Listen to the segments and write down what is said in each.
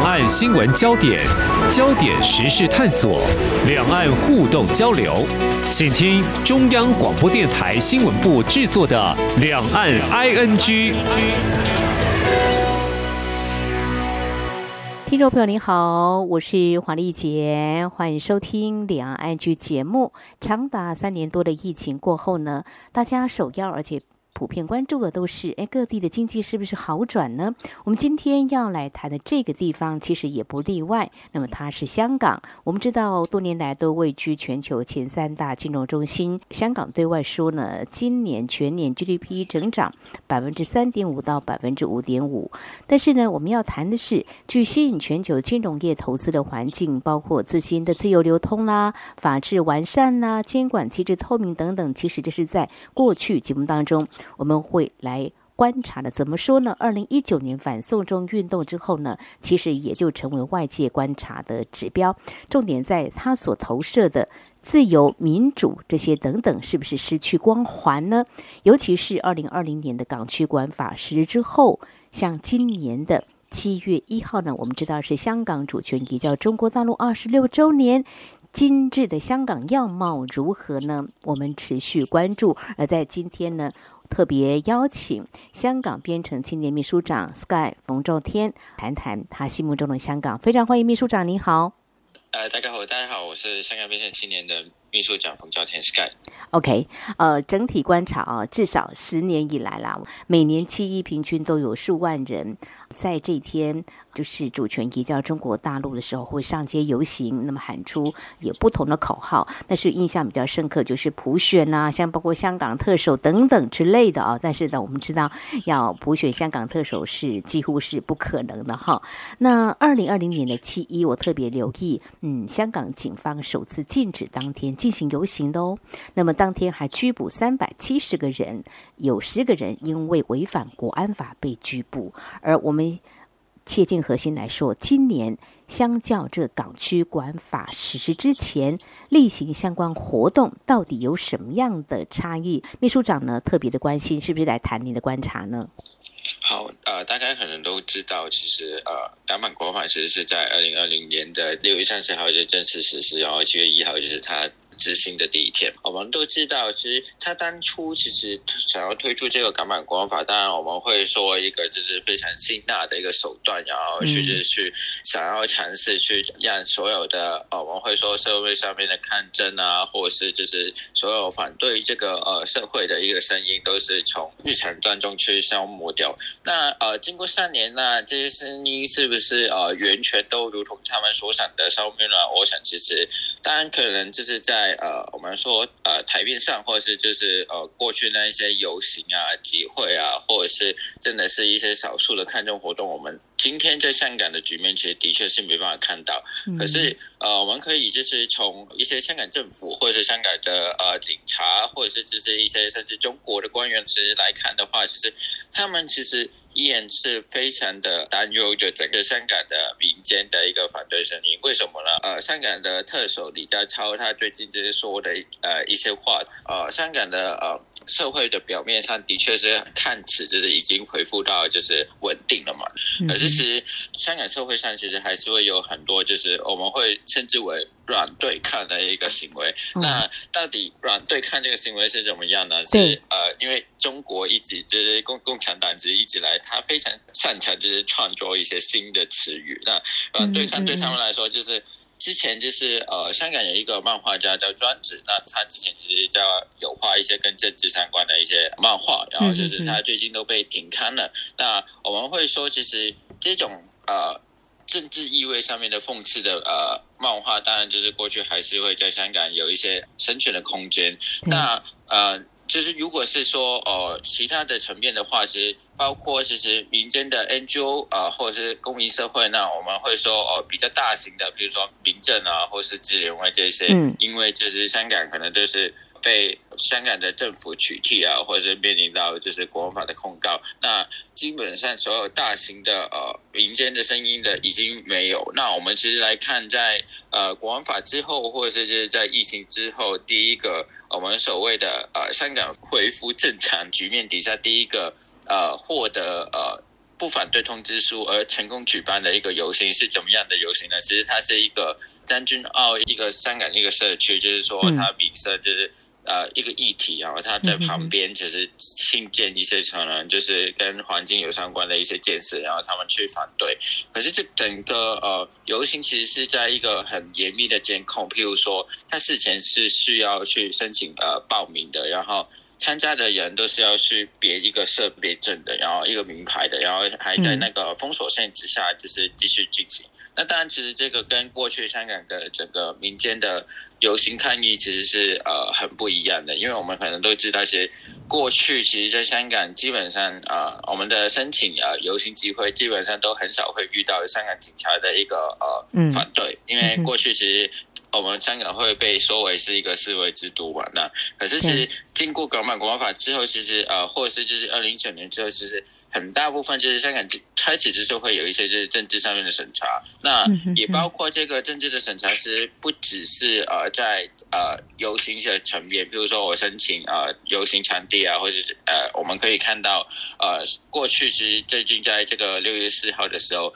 两岸新闻焦点，焦点时事探索，两岸互动交流，请听中央广播电台新闻部制作的《两岸 ING》。听众朋友您好，我是黄丽杰，欢迎收听《两岸 ING》节目。长达三年多的疫情过后呢，大家首要而且。普遍关注的都是，哎，各地的经济是不是好转呢？我们今天要来谈的这个地方，其实也不例外。那么它是香港。我们知道，多年来都位居全球前三大金融中心。香港对外说呢，今年全年 GDP 增长百分之三点五到百分之五点五。但是呢，我们要谈的是，据吸引全球金融业投资的环境，包括资金的自由流通啦、法制完善啦、监管机制透明等等。其实这是在过去节目当中。我们会来观察的，怎么说呢？二零一九年反送中运动之后呢，其实也就成为外界观察的指标。重点在它所投射的自由、民主这些等等，是不是失去光环呢？尤其是二零二零年的港区管法实施之后，像今年的七月一号呢，我们知道是香港主权移交中国大陆二十六周年。今日的香港样貌如何呢？我们持续关注。而在今天呢，特别邀请香港编程青年秘书长 Sky 冯兆天谈谈他心目中的香港。非常欢迎秘书长，您好。呃，大家好，大家好，我是香港编程青年的秘书长冯兆天 Sky。OK，呃，整体观察啊，至少十年以来啦，每年七一平均都有数万人在这天。就是主权移交中国大陆的时候，会上街游行，那么喊出有不同的口号。但是印象比较深刻就是普选呐、啊，像包括香港特首等等之类的啊。但是呢，我们知道要普选香港特首是几乎是不可能的哈。那二零二零年的七一，我特别留意，嗯，香港警方首次禁止当天进行游行的哦。那么当天还拘捕三百七十个人，有十个人因为违反国安法被拘捕，而我们。切近核心来说，今年相较这港区管法实施之前，例行相关活动到底有什么样的差异？秘书长呢特别的关心，是不是来谈您的观察呢？好，呃，大家可能都知道，其实呃，港版国法其实是在二零二零年的六月三十号就正式实施，然后七月一号就是它。执行的第一天，我们都知道，其实他当初其实想要推出这个港版国安法，当然我们会说一个就是非常辛辣的一个手段，然后去就是去想要尝试去让所有的呃，我们会说社会上面的抗争啊，或者是就是所有反对这个呃社会的一个声音，都是从日常当中去消磨掉。那呃，经过三年，那这些声音是不是呃完全都如同他们所想的消灭了？我想其实当然可能就是在。呃，我们说呃，台面上或者是就是呃，过去那一些游行啊、集会啊，或者是真的是一些少数的抗争活动，我们。今天在香港的局面，其实的确是没办法看到。可是，呃，我们可以就是从一些香港政府，或者是香港的呃警察，或者是就是一些甚至中国的官员，其实来看的话，其实他们其实依然是非常的担忧，就整个香港的民间的一个反对声音。为什么呢？呃，香港的特首李家超他最近就是说的呃一些话，呃，香港的呃社会的表面上的确是看似就是已经恢复到就是稳定了嘛，可是。其实，香港社会上其实还是会有很多，就是我们会称之为软对抗的一个行为。嗯、那到底软对抗这个行为是怎么样呢？是呃，因为中国一直就是共共产党，其实一直来，他非常擅长就是创作一些新的词语。那软对抗对他们来说就是。嗯嗯之前就是呃，香港有一个漫画家叫庄子，那他之前其实叫有画一些跟政治相关的一些漫画，然后就是他最近都被停刊了。那我们会说，其实这种呃政治意味上面的讽刺的呃漫画，当然就是过去还是会在香港有一些生存的空间。那呃。就是如果是说呃其他的层面的话，其实包括其实民间的 NGO 啊、呃，或者是公益社会，那我们会说哦、呃、比较大型的，比如说民政啊，或是支联会这些，嗯，因为就是香港可能就是。被香港的政府取缔啊，或者是面临到就是国安法的控告，那基本上所有大型的呃民间的声音的已经没有。那我们其实来看在，在呃国安法之后，或者是就是在疫情之后，第一个我们所谓的呃香港恢复正常局面底下，第一个呃获得呃不反对通知书而成功举办的一个游行是怎么样的游行呢？其实它是一个将军澳一个香港一个社区，就是说它名声就是。嗯呃，一个议题，然后他在旁边就是新建一些可能就是跟环境有相关的一些建设，然后他们去反对。可是这整个呃游行其实是在一个很严密的监控，譬如说他事前是需要去申请呃报名的，然后参加的人都是要去别一个设别证的，然后一个名牌的，然后还在那个封锁线之下就是继续进行。那当然，其实这个跟过去香港的整个民间的游行抗议其实是呃很不一样的，因为我们可能都知道，其实过去其实在香港基本上啊、我们的申请啊游行集会基本上都很少会遇到香港警察的一个呃反对，因为过去其实我们香港会被说为是一个示威之都嘛。那可是其实经过港版国安法之后，其实呃或者是就是二零一九年之后，其实。很大部分就是香港开始就是会有一些就是政治上面的审查，那也包括这个政治的审查，其实不只是呃在呃游行的层面，比如说我申请呃游行场地啊，或者是呃我们可以看到呃过去其实最近在这个六月四号的时候。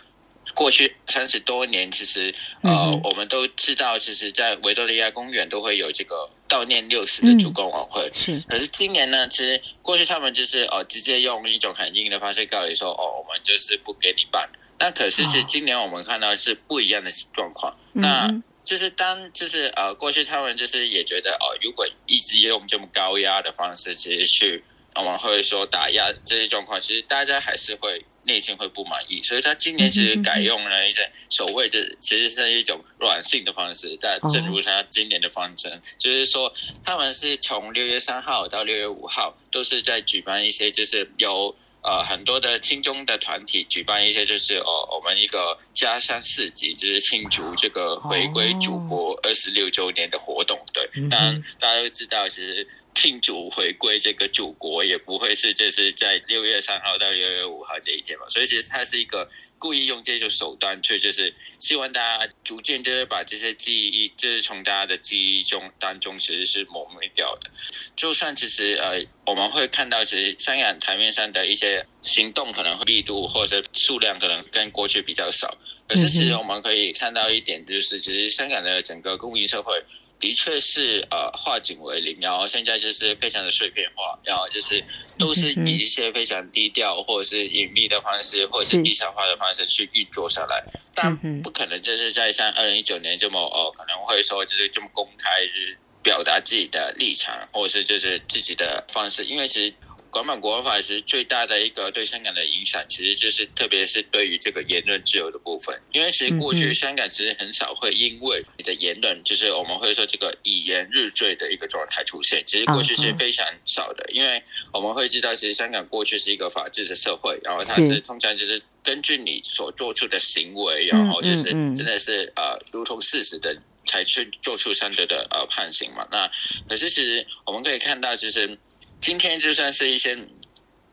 过去三十多年，其实呃，我们都知道，其实，在维多利亚公园都会有这个悼念六四的烛光晚会。是，可是今年呢，其实过去他们就是哦，直接用一种很硬的方式告诉说，哦，我们就是不给你办。那可是是今年我们看到是不一样的状况。那就是当就是呃，过去他们就是也觉得哦，如果一直用这么高压的方式，其实去我们会说打压这些状况，其实大家还是会。内心会不满意，所以他今年其实改用了一些所谓的，其实是一种软性的方式。但正如他今年的方针，就是说他们是从六月三号到六月五号，都是在举办一些，就是由呃很多的青中的团体举办一些，就是哦我们一个家乡市集，就是庆祝这个回归祖国二十六周年的活动。对，当然大家都知道，其实。庆祝回归这个祖国也不会是就是在六月三号到六月五号这一天嘛，所以其实它是一个故意用这种手段去，就是希望大家逐渐就是把这些记忆，就是从大家的记忆中当中其实是抹灭掉的。就算其实呃我们会看到，其实香港台面上的一些行动可能会力度或者数量可能跟过去比较少，可是其实我们可以看到一点，就是其实香港的整个公益社会。的确是呃化整为零，然后现在就是非常的碎片化，然后就是都是以一些非常低调或者是隐秘的方式，或者是地产化的方式去运作下来，但不可能就是在像二零一九年这么哦、呃、可能会说就是这么公开就是表达自己的立场，或者是就是自己的方式，因为其实。港版国安法是最大的一个对香港的影响，其实就是特别是对于这个言论自由的部分。因为其实过去香港其实很少会因为你的言论，就是我们会说这个以言入罪的一个状态出现。其实过去是非常少的，因为我们会知道，其实香港过去是一个法治的社会，然后它是通常就是根据你所做出的行为，然后就是真的是呃如同事实的才去做出相对的呃判刑嘛。那可是其实我们可以看到，其实。今天就算是一些，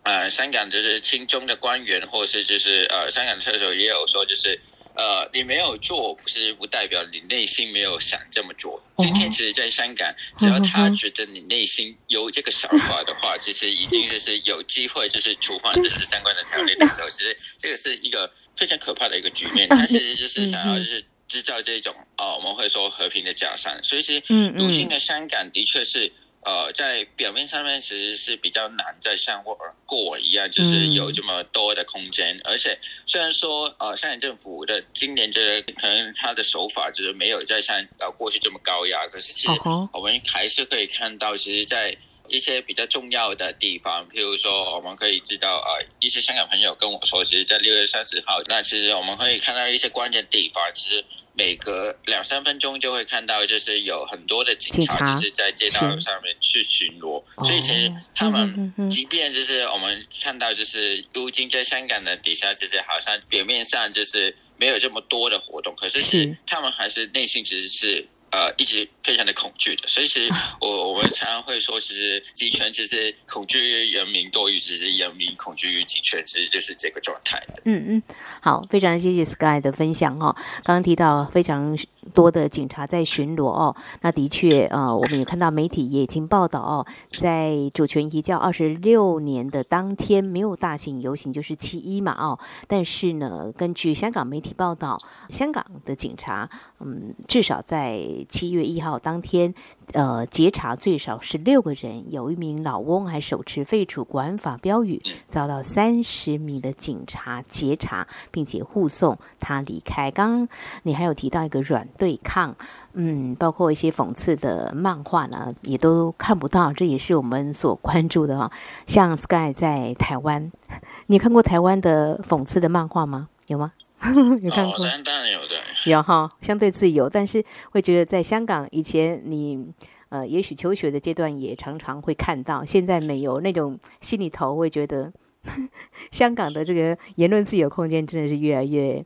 呃，香港就是亲中的官员，或是就是呃，香港特首也有说，就是呃，你没有做，不是不代表你内心没有想这么做。今天其实，在香港，只要他觉得你内心有这个想法的话，其实已经就是有机会，就是触犯这是相关的条例的时候，其实这个是一个非常可怕的一个局面。他其实就是想要就是制造这种哦，我们会说和平的假象。所以，其实如今的香港的确是。呃，在表面上面其实是比较难再像过过我一样，就是有这么多的空间。嗯、而且虽然说呃，香港政府的今年这个可能他的手法就是没有再像呃过去这么高压，可是其实我们还是可以看到，其实，在。一些比较重要的地方，譬如说，我们可以知道，呃，一些香港朋友跟我说，其实，在六月三十号，那其实我们可以看到一些关键地方，其实每隔两三分钟就会看到，就是有很多的警察就是在街道上面去巡逻，所以其实他们，即便就是我们看到，就是如今在香港的底下，其实好像表面上就是没有这么多的活动，可是是。他们还是内心其实是。呃一直非常的恐惧的。所以其实 我我们常常会说，其实集权其实恐惧于人民多于其实人民恐惧于集权，其实就是这个状态的。嗯嗯，好，非常谢谢 Sky 的分享哦。刚刚提到非常多的警察在巡逻哦，那的确呃，我们也看到媒体也已经报道哦，在主权移交二十六年的当天没有大型游行，就是七一嘛哦。但是呢，根据香港媒体报道，香港的警察嗯，至少在七月一号当天，呃，截查最少十六个人，有一名老翁还手持废除国安法标语，遭到三十米的警察截查，并且护送他离开。刚刚你还有提到一个软对抗，嗯，包括一些讽刺的漫画呢，也都看不到，这也是我们所关注的啊。像 Sky 在台湾，你看过台湾的讽刺的漫画吗？有吗？有看过？当然当然有的，有哈，相对自由，但是会觉得在香港以前你呃，也许求学的阶段也常常会看到，现在没有那种心里头会觉得 香港的这个言论自由空间真的是越来越。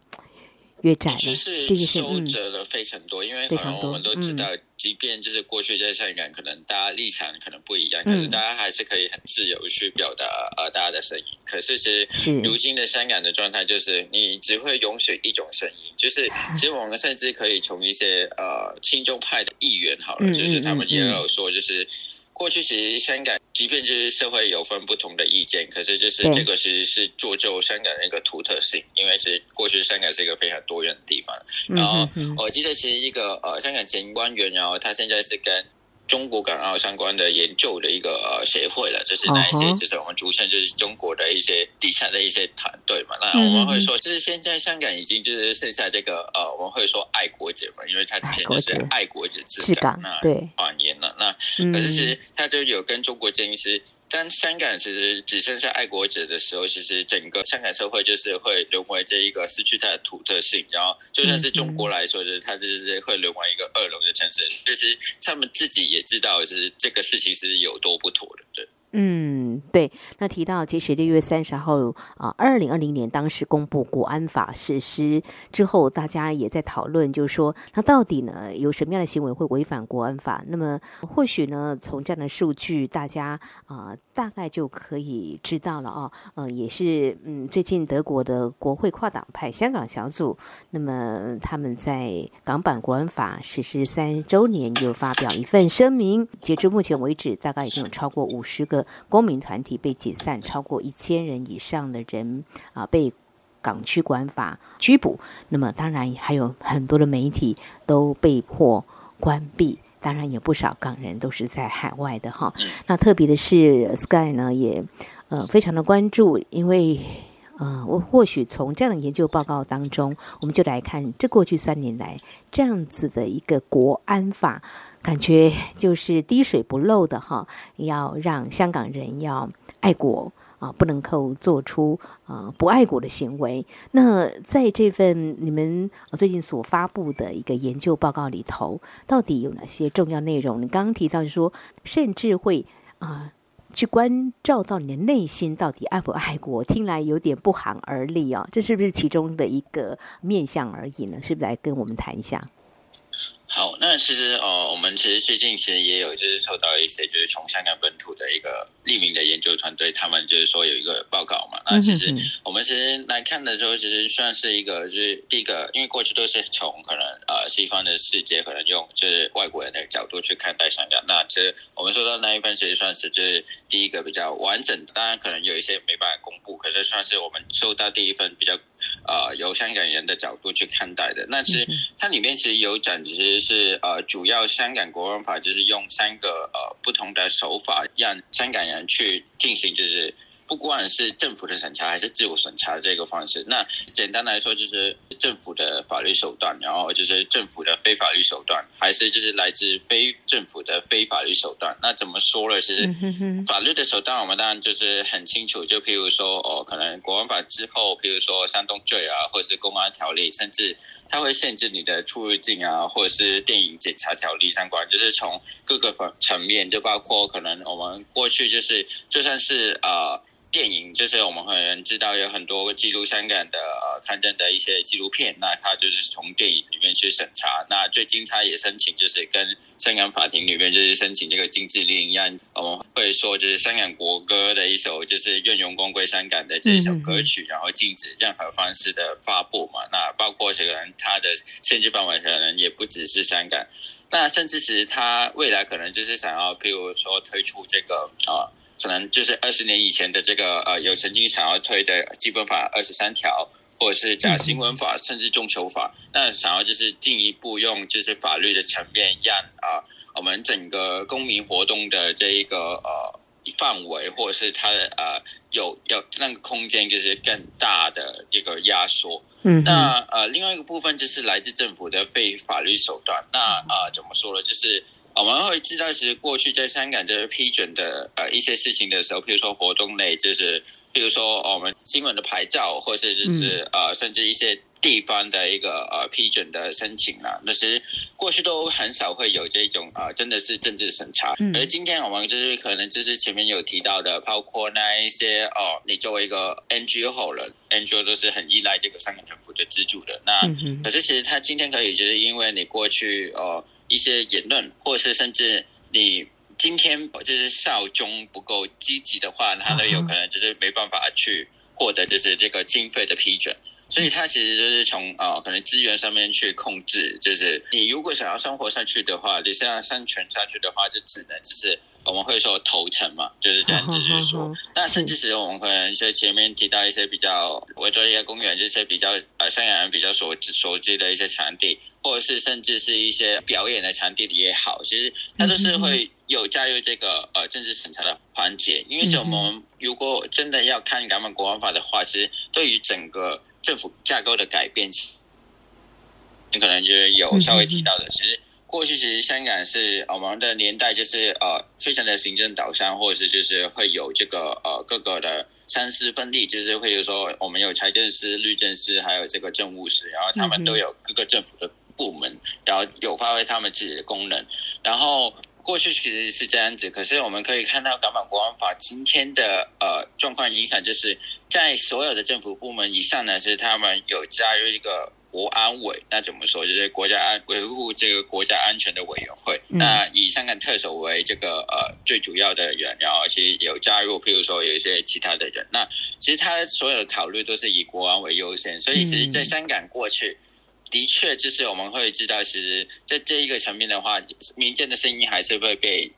越窄了，就是收折了非常多，因为可能我们都知道，即便就是过去在香港，可能大家立场可能不一样，可是大家还是可以很自由去表达呃大家的声音。可是其实如今的香港的状态就是，你只会允许一种声音，就是 其实我们甚至可以从一些呃亲中派的议员好了，就是他们也有说，就是。过去其实香港，即便就是社会有分不同的意见，可是就是这个其实是做就香港的一个独特性，因为是过去香港是一个非常多元的地方。然后我记得其实一个呃香港前官员，然后他现在是跟。中国港澳相关的研究的一个协会了，就是那一些，就是我们主称就是中国的一些底下的一些团队嘛。那我们会说，就是现在香港已经就是剩下这个呃，我们会说爱国者嘛，因为他之前就是爱国者治港，那对谎言了。那可是其实他就有跟中国建议是。当香港其实只剩下爱国者的时候，其实整个香港社会就是会沦为这一个失去它的独特性。然后，就算是中国来说，就是它就是会沦为一个二流的城市。就是他们自己也知道，就是这个事情是有多不妥的，对。嗯，对。那提到，其实六月三十号啊，二零二零年当时公布国安法实施之后，大家也在讨论，就是说，那到底呢有什么样的行为会违反国安法？那么或许呢，从这样的数据，大家啊、大概就可以知道了哦。嗯、呃，也是嗯，最近德国的国会跨党派香港小组，那么他们在港版国安法实施三周年，又发表一份声明。截至目前为止，大概已经有超过五十个。公民团体被解散，超过一千人以上的人啊被港区管法拘捕。那么，当然还有很多的媒体都被迫关闭。当然，有不少港人都是在海外的哈。那特别的是，Sky 呢也呃非常的关注，因为呃我或许从这样的研究报告当中，我们就来看这过去三年来这样子的一个国安法。感觉就是滴水不漏的哈，要让香港人要爱国啊，不能够做出啊不爱国的行为。那在这份你们最近所发布的一个研究报告里头，到底有哪些重要内容？你刚刚提到说，甚至会啊去关照到你的内心到底爱不爱国，听来有点不寒而栗啊。这是不是其中的一个面向而已呢？是不是来跟我们谈一下？好，那其实呃，我们其实最近其实也有就是收到一些就是从香港本土的一个匿名的研究团队，他们就是说有一个报告嘛。那其实我们其实来看的时候，其实算是一个就是第一个，因为过去都是从可能呃西方的世界可能用就是外国人的角度去看待香港。那其实我们收到那一份，其实算是就是第一个比较完整的。当然可能有一些没办法公布，可是算是我们收到第一份比较呃由香港人的角度去看待的。那其实它里面其实有讲，其实。是呃，主要香港国安法就是用三个呃不同的手法，让香港人去进行，就是不管是政府的审查还是自我审查的这个方式。那简单来说，就是政府的法律手段，然后就是政府的非法律手段，还是就是来自非政府的非法律手段。那怎么说呢？其实法律的手段，我们当然就是很清楚，就譬如说哦，可能国安法之后，譬如说煽动罪啊，或者是公安条例，甚至。它会限制你的出入境啊，或者是电影检查条例相关，就是从各个方层面，就包括可能我们过去就是就算是呃电影，就是我们可能知道有很多记录香港的呃抗争的一些纪录片，那他就是从电影里面去审查。那最近他也申请，就是跟香港法庭里面就是申请这个禁制令，让我们会说就是香港国歌的一首就是愿荣光归香港的这首歌曲，然后禁止任何方式的发布嘛。那包括这个人他的限制范围可能也不只是香港。那甚至是他未来可能就是想要，譬如说推出这个啊、可能就是二十年以前的这个呃，有曾经想要推的基本法二十三条，或者是假新闻法，甚至众筹法，那想要就是进一步用就是法律的层面，让啊、呃、我们整个公民活动的这一个呃。范围，或者是它的呃有有那个空间，就是更大的一个压缩。嗯，那呃另外一个部分就是来自政府的非法律手段。那呃怎么说呢？就是我们会知道，其实过去在香港就是批准的呃一些事情的时候，譬如说活动类，就是譬如说我们新闻的牌照，或者是就是呃甚至一些。地方的一个呃批准的申请啊，那其实过去都很少会有这种啊、呃，真的是政治审查。嗯、而今天我们就是可能就是前面有提到的，包括那一些哦，你作为一个 NGO 人，NGO 都是很依赖这个香港政府的资助的。那、嗯、可是其实他今天可以就是因为你过去哦、呃、一些言论，或者是甚至你今天就是效忠不够积极的话，他都有可能就是没办法去获得就是这个经费的批准。所以他其实就是从啊、呃，可能资源上面去控制，就是你如果想要生活下去的话，你想要生存下去的话，就只能就是我们会说投诚嘛，就是这样子 就是说。那甚至是我们可能在前面提到一些比较维多利亚公园这些比较呃香港人比较熟熟知的一些场地，或者是甚至是一些表演的场地也好，其实它都是会有加入这个呃政治审查的环节。因为是我们如果真的要看港版国安法的话，其实对于整个政府架构的改变，你可能就是有稍微提到的。其实过去其实香港是我们的年代，就是呃非常的行政导向，或者是就是会有这个呃各个的三司分立，就是会有说我们有财政司、律政司，还有这个政务司，然后他们都有各个政府的部门，然后有发挥他们自己的功能，然后。过去其实是这样子，可是我们可以看到港版国安法今天的呃状况影响，就是在所有的政府部门以上呢，是他们有加入一个国安委，那怎么说？就是国家安维护这个国家安全的委员会。嗯、那以香港特首为这个呃最主要的人，然后其实有加入，譬如说有一些其他的人。那其实他所有的考虑都是以国安为优先，所以其实在香港过去。嗯的确，就是我们会知道，其实，在这一个层面的话，民间的声音还是会被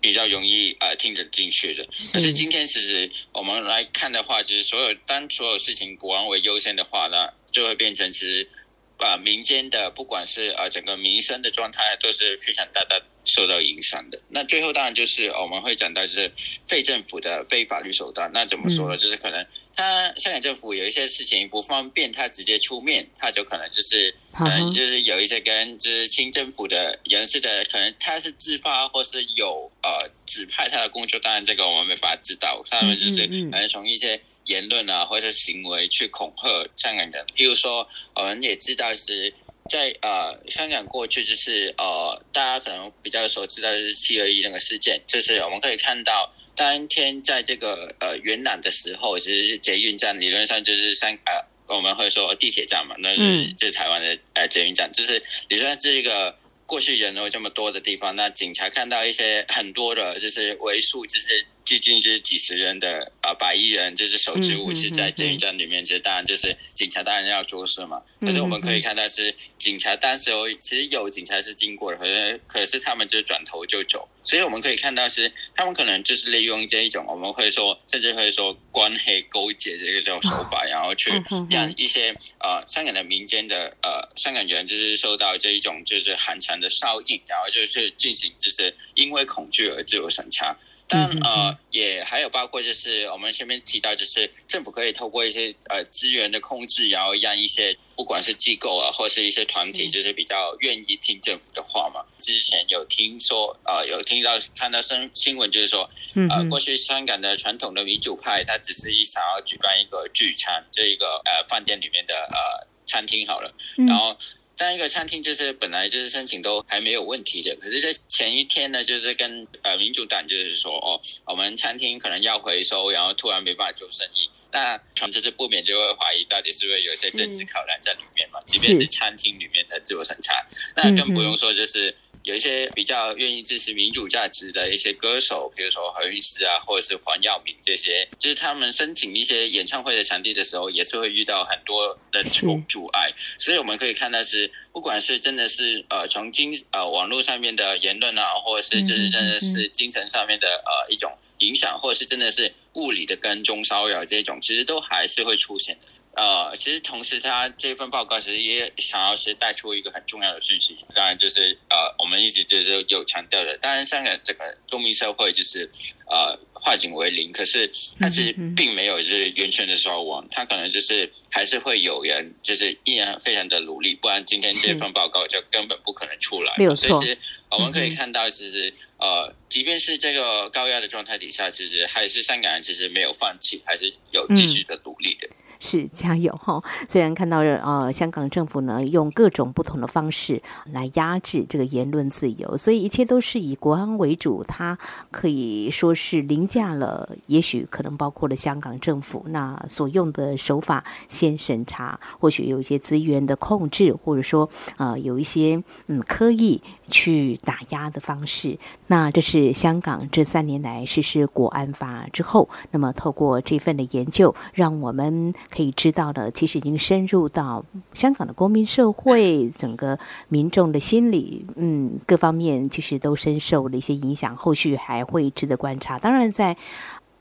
比较容易呃听得进去的。可是今天，其实我们来看的话，就是所有当所有事情国安为优先的话呢，就会变成其实啊、呃、民间的不管是呃整个民生的状态都是非常大大受到影响的。那最后当然就是我们会讲到就是非政府的非法律手段。那怎么说呢？就是可能。他香港政府有一些事情不方便，他直接出面，他就可能就是，可能就是有一些跟就是清政府的人士的，可能他是自发或是有呃指派他的工作，当然这个我们没法知道，他们就是可能从一些言论啊或者是行为去恐吓香港人，譬如说我们也知道是在呃香港过去就是呃大家可能比较熟知的是七二一那个事件，就是我们可以看到。当天在这个呃元朗的时候，其实是捷运站，理论上就是三呃，我们会说地铁站嘛，那是这是台湾的呃捷运站，就是理论上是一个过去人流这么多的地方，那警察看到一些很多的，就是为数就是。接近就是几十人的啊，白衣人就是手持武器在监狱站里面，其实当然就是警察当然要做事嘛。可是我们可以看到是警察当时候其实有警察是经过的，可是可是他们就转头就走。所以我们可以看到是他们可能就是利用这一种我们会说甚至会说关黑勾结这个这种手法，然后去让一些呃香港的民间的呃香港人就是受到这一种就是寒蝉的效应，然后就是进行就是因为恐惧而自我审查。但呃，也还有包括就是我们前面提到，就是政府可以透过一些呃资源的控制，然后让一些不管是机构啊，或是一些团体，就是比较愿意听政府的话嘛。之前有听说呃，有听到看到新新闻，就是说呃，过去香港的传统的民主派，他只是一想要举办一个聚餐，这一个呃饭店里面的呃餐厅好了，然后。但一个餐厅就是本来就是申请都还没有问题的，可是，在前一天呢，就是跟呃民主党就是说，哦，我们餐厅可能要回收，然后突然没办法做生意，那从这是不免就会怀疑到底是不是有一些政治考量在里面嘛？即便是餐厅里面的自我审查，那更不用说就是。有一些比较愿意支持民主价值的一些歌手，比如说何韵诗啊，或者是黄耀明这些，就是他们申请一些演唱会的场地的时候，也是会遇到很多的阻阻碍。所以我们可以看到是，不管是真的是呃从精呃网络上面的言论啊，或者是就是真的是精神上面的呃一种影响，或者是真的是物理的跟踪骚扰这种，其实都还是会出现的。呃，其实同时，他这份报告其实也想要是带出一个很重要的讯息，当然就是呃，我们一直就是有强调的，当然香港整个公民社会就是呃化警为零，可是它其实并没有就是完全的消亡，它可能就是还是会有人就是依然非常的努力，不然今天这份报告就根本不可能出来。没有错。所以其实我们可以看到，其实呃，即便是这个高压的状态底下，其实还是香港人其实没有放弃，还是有继续的努力的。嗯是加油哈！虽然看到呃香港政府呢用各种不同的方式来压制这个言论自由，所以一切都是以国安为主。它可以说是凌驾了，也许可能包括了香港政府那所用的手法，先审查，或许有一些资源的控制，或者说呃有一些嗯刻意去打压的方式。那这是香港这三年来实施国安法之后，那么透过这份的研究，让我们。可以知道的，其实已经深入到香港的公民社会，整个民众的心理，嗯，各方面其实都深受了一些影响。后续还会值得观察。当然，在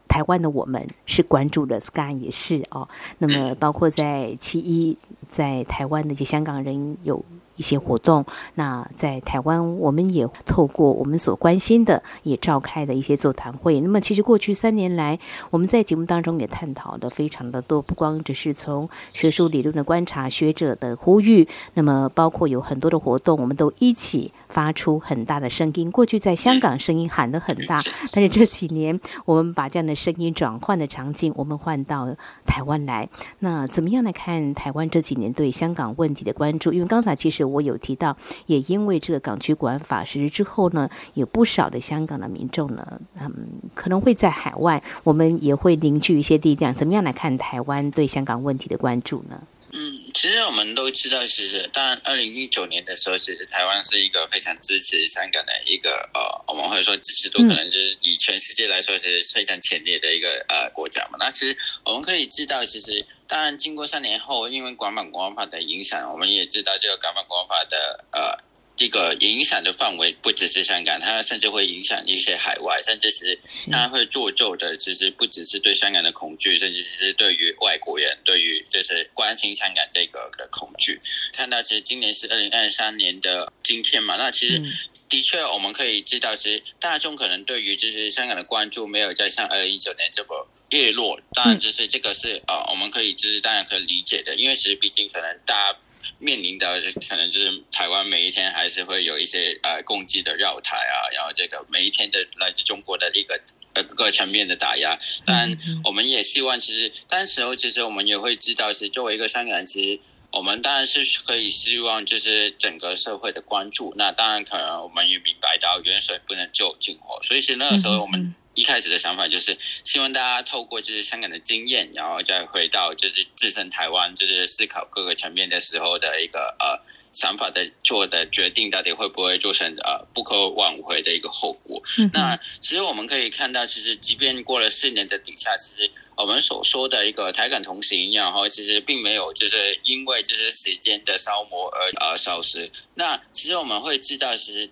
台湾的我们是关注的，Sky 也是哦。那么，包括在七一，在台湾的一些香港人有。一些活动，那在台湾，我们也透过我们所关心的，也召开的一些座谈会。那么，其实过去三年来，我们在节目当中也探讨的非常的多，不光只是从学术理论的观察、学者的呼吁，那么包括有很多的活动，我们都一起发出很大的声音。过去在香港声音喊得很大，但是这几年我们把这样的声音转换的场景，我们换到台湾来。那怎么样来看台湾这几年对香港问题的关注？因为刚才其实。我有提到，也因为这个港区国安法实施之后呢，有不少的香港的民众呢，嗯，可能会在海外，我们也会凝聚一些力量，怎么样来看台湾对香港问题的关注呢？嗯，其实我们都知道，其实当然，二零一九年的时候，其实台湾是一个非常支持香港的一个呃，我们会说支持度可能就是以全世界来说是非常前列的一个呃国家嘛。那其实我们可以知道，其实当然经过三年后，因为港版国安法的影响，我们也知道这个港版国安法的呃。这个影响的范围不只是香港，它甚至会影响一些海外，甚至是它会做旧的，其实不只是对香港的恐惧，甚至是对于外国人，对于就是关心香港这个的恐惧。看到其实今年是二零二三年的今天嘛，那其实的确我们可以知道，其实大众可能对于就是香港的关注没有在像二零一九年这么热络。当然，就是这个是呃，我们可以就是当然可以理解的，因为其实毕竟可能大家。面临的可能就是台湾每一天还是会有一些呃攻击的绕台啊，然后这个每一天的来自中国的一个呃各个层面的打压。当然，我们也希望其实当时候其实我们也会知道，是作为一个香港人，其实我们当然是可以希望就是整个社会的关注。那当然可能我们也明白到远水不能救近火，所以是那个时候我们。一开始的想法就是希望大家透过就是香港的经验，然后再回到就是自身台湾，就是思考各个层面的时候的一个呃想法的做的决定，到底会不会做成呃不可挽回的一个后果。嗯、那其实我们可以看到，其实即便过了四年的底下，其实我们所说的一个台港同行，然后其实并没有就是因为这些时间的消磨而呃消失。那其实我们会知道，其实。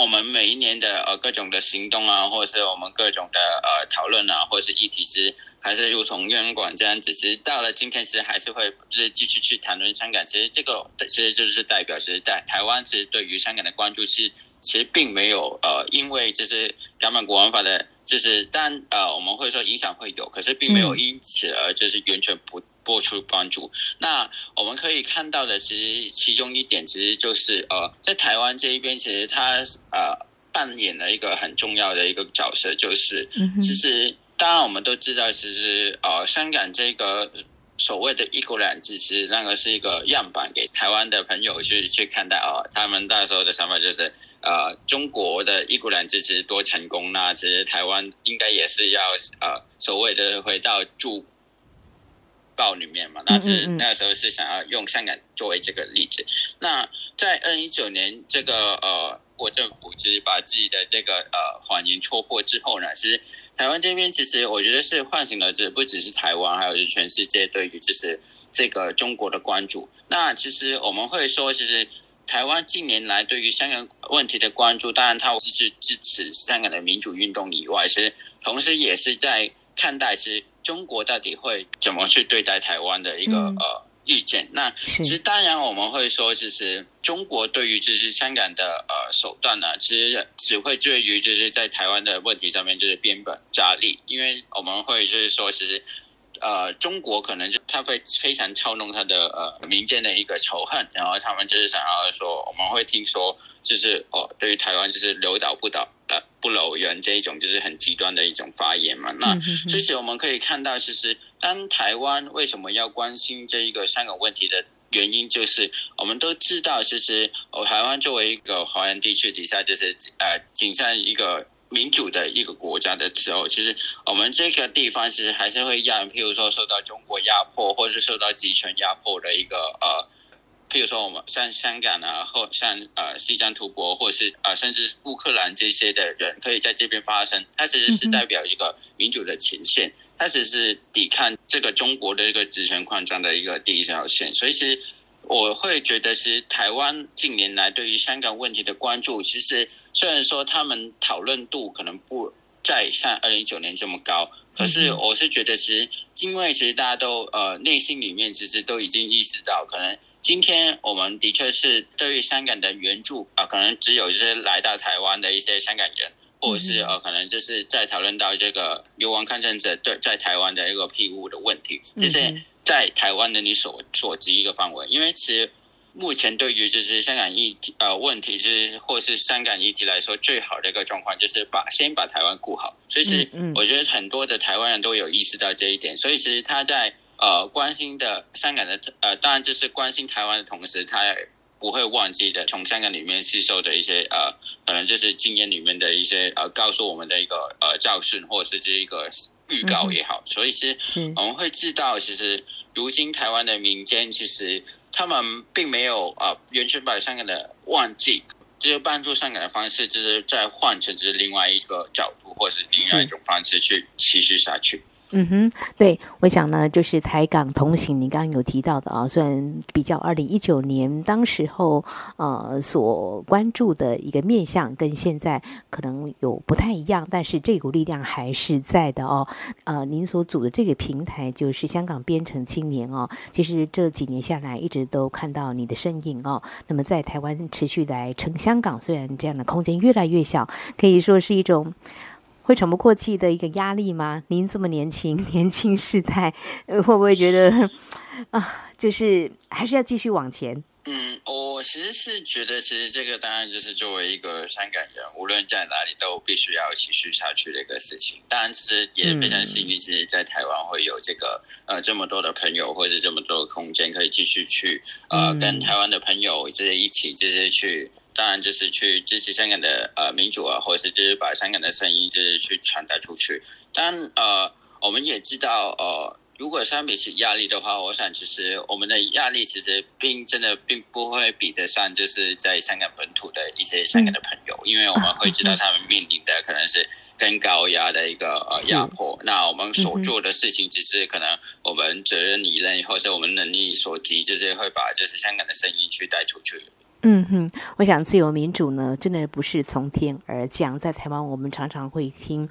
我们每一年的呃各种的行动啊，或者是我们各种的呃讨论啊，或者是议题是还是如同院馆这样子，其实到了今天，其实还是会就是继续去谈论香港。其实这个其实就是代表，其实在台湾其实对于香港的关注是其实并没有呃，因为就是港版国安法的，就是但呃我们会说影响会有，可是并没有因此而就是完全不。播出关注，那我们可以看到的，其实其中一点，其实就是呃，在台湾这一边，其实他呃扮演了一个很重要的一个角色，就是其实当然我们都知道，其实呃香港这个所谓的一国两制，其实那个是一个样板，给台湾的朋友去去看待哦。他们那时候的想法就是，呃，中国的一国两制其实多成功，那其实台湾应该也是要呃所谓的回到注报里面嘛。那是那个时候是想要用香港作为这个例子。那在二零一九年这个呃。国政府其实把自己的这个呃谎言戳破之后呢，其实台湾这边其实我觉得是唤醒了，这不只是台湾，还有是全世界对于就是这个中国的关注。那其实我们会说，其实台湾近年来对于香港问题的关注，当然它是支持香港的民主运动以外，其实同时也是在看待是中国到底会怎么去对待台湾的一个、嗯、呃。意见，那其实当然我们会说，其实中国对于就是香港的呃手段呢，其实只会对于就是在台湾的问题上面就是变本加厉，因为我们会就是说，其实呃中国可能就他会非常操弄他的呃民间的一个仇恨，然后他们就是想要说，我们会听说就是哦，对于台湾就是留岛不岛。呃，不留人这一种就是很极端的一种发言嘛。那其实我们可以看到，其实当台湾为什么要关心这一个香港问题的原因，就是我们都知道，其实哦，台湾作为一个华人地区底下，就是呃，仅剩一个民主的一个国家的时候，其实我们这个地方其实还是会让，譬如说受到中国压迫，或是受到集权压迫的一个呃。譬如说，我们像香港啊，或像呃西藏图博，或者是呃甚至乌克兰这些的人，可以在这边发生，它其实是代表一个民主的前线，它只是抵抗这个中国的一个集权扩张的一个第一条线。所以，其实我会觉得，其实台湾近年来对于香港问题的关注，其实虽然说他们讨论度可能不再像二零一九年这么高，可是我是觉得，其实因为其实大家都呃内心里面其实都已经意识到可能。今天我们的确是对于香港的援助啊，可能只有就是来到台湾的一些香港人，或者是呃，可能就是在讨论到这个流亡抗争者对在台湾的一个庇护的问题，这是在台湾的你所所及一个范围。因为其实目前对于就是香港议题呃问题，是或是香港议题来说，最好的一个状况就是把先把台湾顾好。所以是我觉得很多的台湾人都有意识到这一点，所以其实他在。呃，关心的香港的呃，当然就是关心台湾的同时，他也不会忘记的从香港里面吸收的一些呃，可能就是经验里面的一些呃，告诉我们的一个呃教训，或者是这一个预告也好。所以是我们会知道，其实如今台湾的民间其实他们并没有啊、呃，完全把香港的忘记，就是帮助香港的方式，就是再换成就是另外一个角度，或是另外一种方式去持续下去。嗯哼，对，我想呢，就是台港同行，你刚刚有提到的啊，虽然比较二零一九年当时候呃所关注的一个面向跟现在可能有不太一样，但是这股力量还是在的哦。呃，您所组的这个平台就是香港编程青年哦，其实这几年下来一直都看到你的身影哦。那么在台湾持续来撑香港，虽然这样的空间越来越小，可以说是一种。会喘不过气的一个压力吗？您这么年轻，年轻世代，会不会觉得 啊，就是还是要继续往前？嗯，我其实是觉得，其实这个当然就是作为一个香港人，无论在哪里都必须要持续下去的一个事情。当然，其实也非常幸运，其实在台湾会有这个呃这么多的朋友，或者这么多的空间，可以继续去呃跟台湾的朋友这些一起，这些去。当然，就是去支持香港的呃民主啊，或者是就是把香港的声音就是去传达出去。当然，呃，我们也知道，呃，如果相比起压力的话，我想其实我们的压力其实并真的并不会比得上就是在香港本土的一些香港的朋友，因为我们会知道他们面临的可能是更高压的一个呃压迫。那我们所做的事情，只是可能我们责任以内，或者我们能力所及，就是会把就是香港的声音去带出去。嗯哼，我想自由民主呢，真的不是从天而降。在台湾，我们常常会听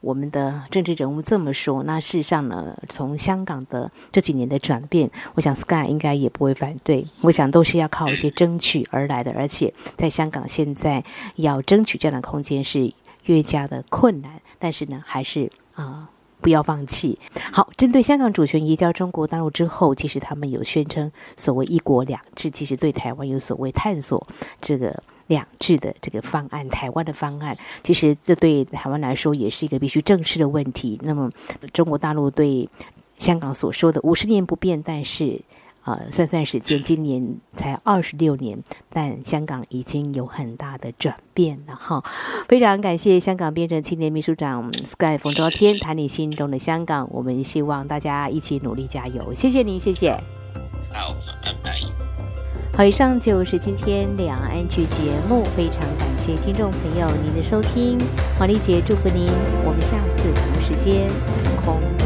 我们的政治人物这么说。那事实上呢，从香港的这几年的转变，我想 Sky 应该也不会反对。我想都是要靠一些争取而来的，而且在香港现在要争取这样的空间是越加的困难。但是呢，还是啊。呃不要放弃。好，针对香港主权移交中国大陆之后，其实他们有宣称所谓“一国两制”，其实对台湾有所谓探索这个两制的这个方案。台湾的方案，其实这对台湾来说也是一个必须正视的问题。那么，中国大陆对香港所说的五十年不变，但是。呃，算算时间，今年才二十六年，但香港已经有很大的转变了哈。非常感谢香港变成青年秘书长 Sky 冯昭天谈你心中的香港，我们希望大家一起努力加油，谢谢您，谢谢。好，拜拜。好，以上就是今天两岸 ING 节目，非常感谢听众朋友您的收听，黄丽姐祝福您，我们下次同时间空。